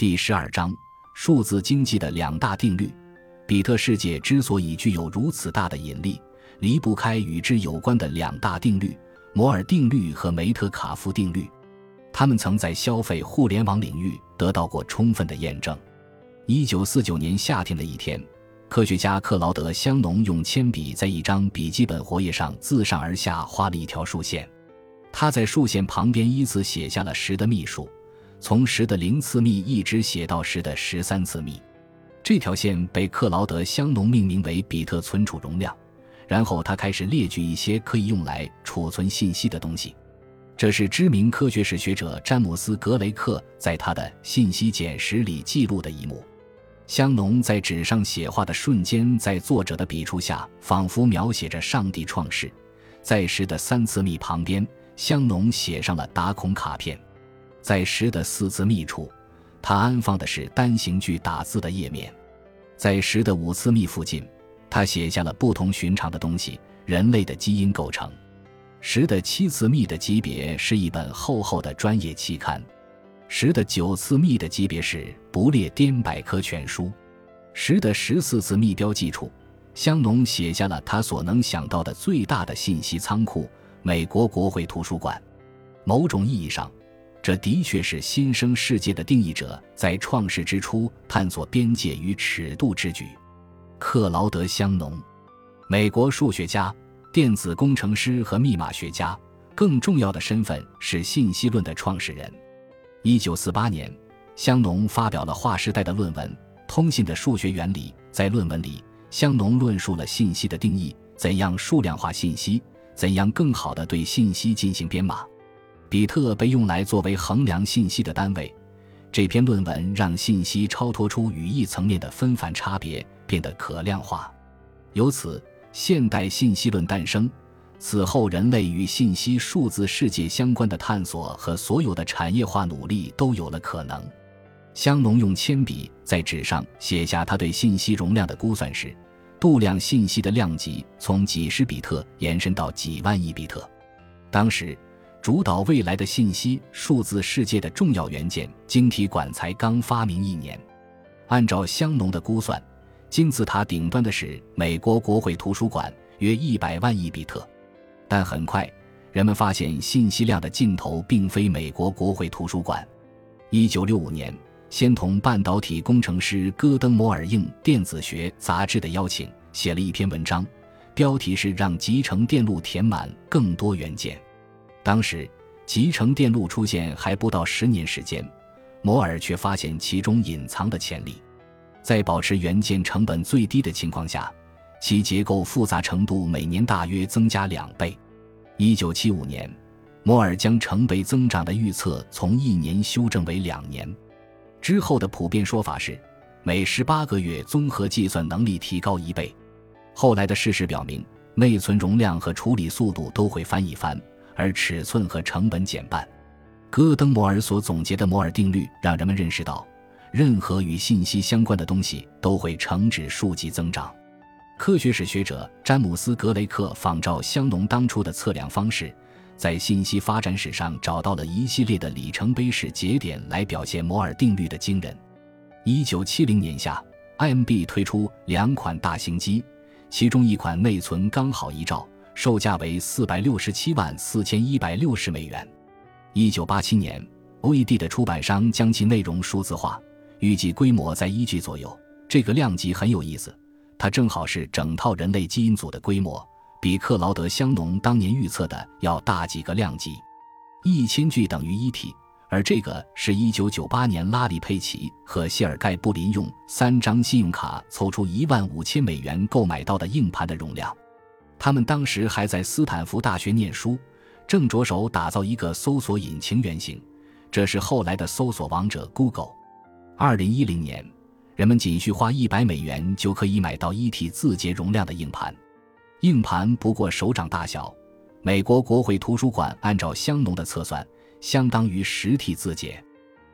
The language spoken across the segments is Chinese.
第十二章：数字经济的两大定律。比特世界之所以具有如此大的引力，离不开与之有关的两大定律——摩尔定律和梅特卡夫定律。他们曾在消费互联网领域得到过充分的验证。一九四九年夏天的一天，科学家克劳德·香农用铅笔在一张笔记本活页上自上而下画了一条竖线。他在竖线旁边依次写下了十的幂数，从十的零次幂一直写到十的十三次幂。这条线被克劳德·香农命名为比特存储容量。然后他开始列举一些可以用来储存信息的东西。这是知名科学史学者詹姆斯·格雷克在他的信息简史里记录的一幕。香农在纸上写画的瞬间，在作者的笔触下，仿佛描写着上帝创世。在十的三次幂旁边，香农写上了打孔卡片；在十的四次幂处，他安放的是单行距打字的页面；在十的五次幂附近，他写下了不同寻常的东西——人类的基因构成。十的七次幂的级别是一本厚厚的专业期刊。十的九次幂的级别是不列颠百科全书，十的十四次幂标记处，香农写下了他所能想到的最大的信息仓库——美国国会图书馆。某种意义上，这的确是新生世界的定义者在创世之初探索边界与尺度之举。克劳德·香农，美国数学家、电子工程师和密码学家，更重要的身份是信息论的创始人。一九四八年，香农发表了划时代的论文《通信的数学原理》。在论文里，香农论述了信息的定义，怎样数量化信息，怎样更好地对信息进行编码。比特被用来作为衡量信息的单位。这篇论文让信息超脱出语义层面的纷繁差别，变得可量化。由此，现代信息论诞生。此后，人类与信息数字世界相关的探索和所有的产业化努力都有了可能。香农用铅笔在纸上写下他对信息容量的估算时，度量信息的量级从几十比特延伸到几万亿比特。当时，主导未来的信息数字世界的重要元件——晶体管才刚发明一年。按照香农的估算，金字塔顶端的是美国国会图书馆，约一百万亿比特。但很快，人们发现信息量的尽头并非美国国会图书馆。一九六五年，先同半导体工程师戈登·摩尔应《电子学》杂志的邀请，写了一篇文章，标题是“让集成电路填满更多元件”。当时，集成电路出现还不到十年时间，摩尔却发现其中隐藏的潜力。在保持元件成本最低的情况下。其结构复杂程度每年大约增加两倍。一九七五年，摩尔将成倍增长的预测从一年修正为两年。之后的普遍说法是，每十八个月综合计算能力提高一倍。后来的事实表明，内存容量和处理速度都会翻一番，而尺寸和成本减半。戈登·摩尔所总结的摩尔定律让人们认识到，任何与信息相关的东西都会呈指数级增长。科学史学者詹姆斯·格雷克仿照香农当初的测量方式，在信息发展史上找到了一系列的里程碑式节点来表现摩尔定律的惊人。一九七零年夏，IMB 推出两款大型机，其中一款内存刚好一兆，售价为四百六十七万四千一百六十美元。一九八七年，OED 的出版商将其内容数字化，预计规模在一 G 左右。这个量级很有意思。它正好是整套人类基因组的规模，比克劳德·香农当年预测的要大几个量级。一千 G 等于一 T，而这个是一九九八年拉里·佩奇和谢尔盖·布林用三张信用卡凑出一万五千美元购买到的硬盘的容量。他们当时还在斯坦福大学念书，正着手打造一个搜索引擎原型，这是后来的搜索王者 Google。二零一零年。人们仅需花一百美元就可以买到一 T 字节容量的硬盘，硬盘不过手掌大小。美国国会图书馆按照香农的测算，相当于十 T 字节。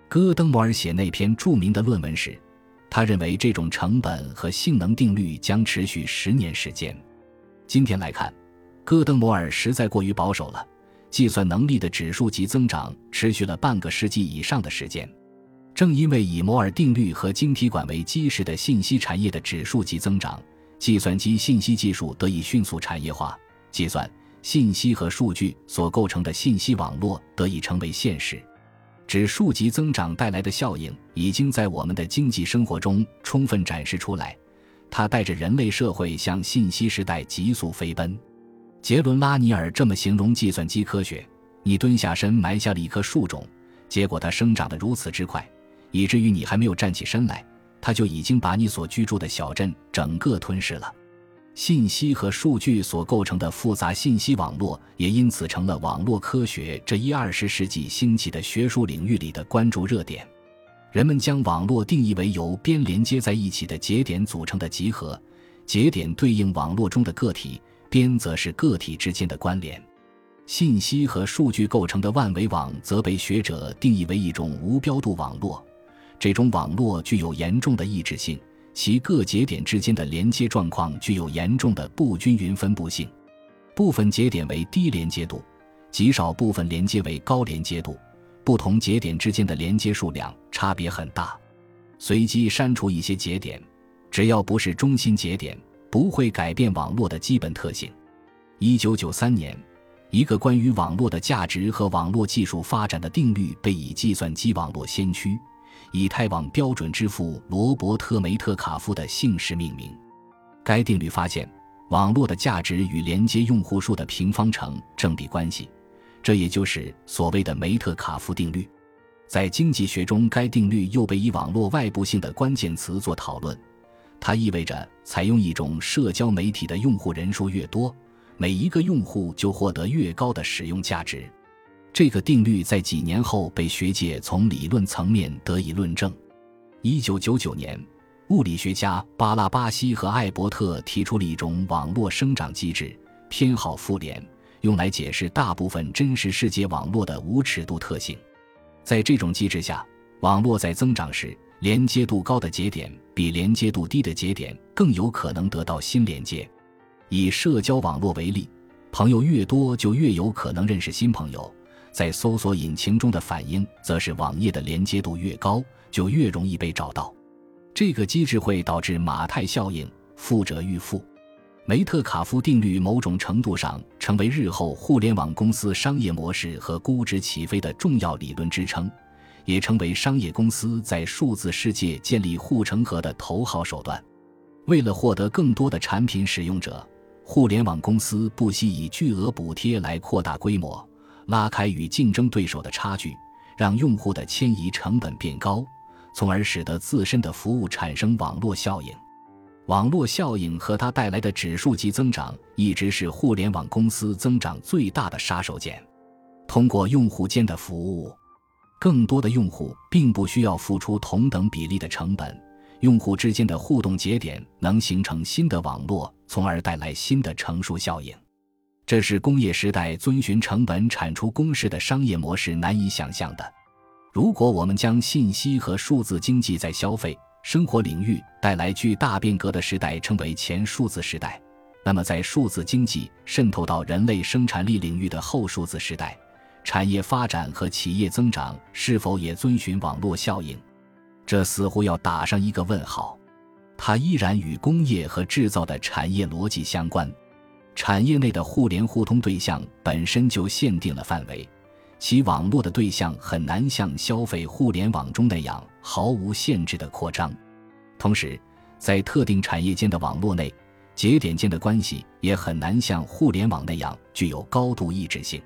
戈登·摩尔写那篇著名的论文时，他认为这种成本和性能定律将持续十年时间。今天来看，戈登·摩尔实在过于保守了，计算能力的指数级增长持续了半个世纪以上的时间。正因为以摩尔定律和晶体管为基石的信息产业的指数级增长，计算机信息技术得以迅速产业化，计算、信息和数据所构成的信息网络得以成为现实。指数级增长带来的效应已经在我们的经济生活中充分展示出来，它带着人类社会向信息时代急速飞奔。杰伦拉尼尔这么形容计算机科学：你蹲下身埋下了一棵树种，结果它生长得如此之快。以至于你还没有站起身来，它就已经把你所居住的小镇整个吞噬了。信息和数据所构成的复杂信息网络，也因此成了网络科学这一二十世纪兴起的学术领域里的关注热点。人们将网络定义为由边连接在一起的节点组成的集合，节点对应网络中的个体，边则是个体之间的关联。信息和数据构成的万维网，则被学者定义为一种无标度网络。这种网络具有严重的抑制性，其各节点之间的连接状况具有严重的不均匀分布性。部分节点为低连接度，极少部分连接为高连接度。不同节点之间的连接数量差别很大。随机删除一些节点，只要不是中心节点，不会改变网络的基本特性。一九九三年，一个关于网络的价值和网络技术发展的定律被以计算机网络先驱。以太网标准之父罗伯特·梅特卡夫的姓氏命名。该定律发现，网络的价值与连接用户数的平方成正比关系，这也就是所谓的梅特卡夫定律。在经济学中，该定律又被以网络外部性的关键词做讨论。它意味着，采用一种社交媒体的用户人数越多，每一个用户就获得越高的使用价值。这个定律在几年后被学界从理论层面得以论证。一九九九年，物理学家巴拉巴西和艾伯特提出了一种网络生长机制，偏好复联，用来解释大部分真实世界网络的无尺度特性。在这种机制下，网络在增长时，连接度高的节点比连接度低的节点更有可能得到新连接。以社交网络为例，朋友越多，就越有可能认识新朋友。在搜索引擎中的反应，则是网页的连接度越高，就越容易被找到。这个机制会导致马太效应，富者愈富。梅特卡夫定律某种程度上成为日后互联网公司商业模式和估值起飞的重要理论支撑，也成为商业公司在数字世界建立护城河的头号手段。为了获得更多的产品使用者，互联网公司不惜以巨额补贴来扩大规模。拉开与竞争对手的差距，让用户的迁移成本变高，从而使得自身的服务产生网络效应。网络效应和它带来的指数级增长，一直是互联网公司增长最大的杀手锏。通过用户间的服务，更多的用户并不需要付出同等比例的成本，用户之间的互动节点能形成新的网络，从而带来新的乘数效应。这是工业时代遵循成本产出公式的商业模式难以想象的。如果我们将信息和数字经济在消费生活领域带来巨大变革的时代称为前数字时代，那么在数字经济渗透到人类生产力领域的后数字时代，产业发展和企业增长是否也遵循网络效应？这似乎要打上一个问号。它依然与工业和制造的产业逻辑相关。产业内的互联互通对象本身就限定了范围，其网络的对象很难像消费互联网中那样毫无限制的扩张。同时，在特定产业间的网络内，节点间的关系也很难像互联网那样具有高度抑制性。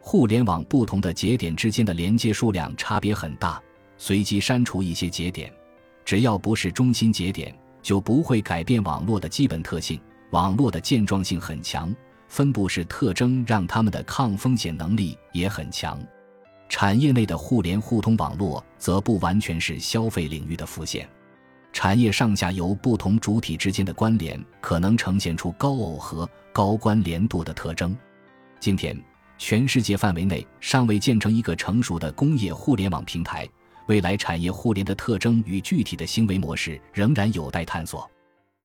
互联网不同的节点之间的连接数量差别很大，随机删除一些节点，只要不是中心节点，就不会改变网络的基本特性。网络的健壮性很强，分布式特征让它们的抗风险能力也很强。产业内的互联互通网络则不完全是消费领域的浮现，产业上下游不同主体之间的关联可能呈现出高耦合、高关联度的特征。今天，全世界范围内尚未建成一个成熟的工业互联网平台，未来产业互联的特征与具体的行为模式仍然有待探索。